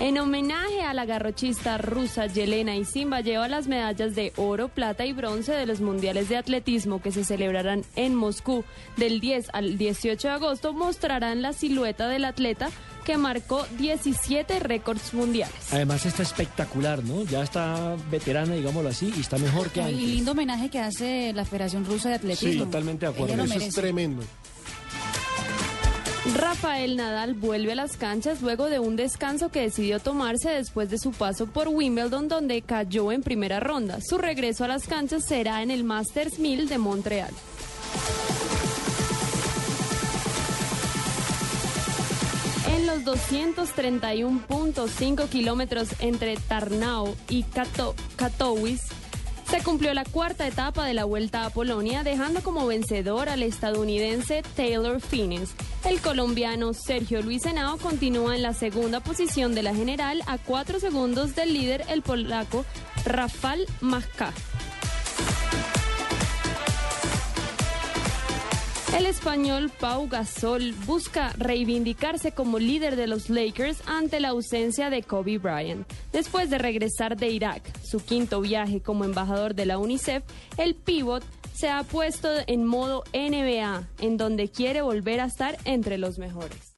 En homenaje a la garrochista rusa Yelena Isimba lleva las medallas de oro, plata y bronce de los mundiales de atletismo que se celebrarán en Moscú del 10 al 18 de agosto. Mostrarán la silueta del atleta que marcó 17 récords mundiales. Además está espectacular, ¿no? Ya está veterana, digámoslo así, y está mejor que antes. Y lindo homenaje que hace la Federación Rusa de Atletismo. Sí, totalmente de acuerdo. Ella lo Eso es tremendo. Rafael Nadal vuelve a las canchas luego de un descanso que decidió tomarse después de su paso por Wimbledon donde cayó en primera ronda. Su regreso a las canchas será en el Masters 1000 de Montreal. En los 231.5 kilómetros entre Tarnao y Kato- Katowice, se cumplió la cuarta etapa de la Vuelta a Polonia, dejando como vencedor al estadounidense Taylor Finney. El colombiano Sergio Luis Henao continúa en la segunda posición de la general a cuatro segundos del líder, el polaco Rafał Majka. El español Pau Gasol busca reivindicarse como líder de los Lakers ante la ausencia de Kobe Bryant. Después de regresar de Irak, su quinto viaje como embajador de la UNICEF, el pívot se ha puesto en modo NBA, en donde quiere volver a estar entre los mejores.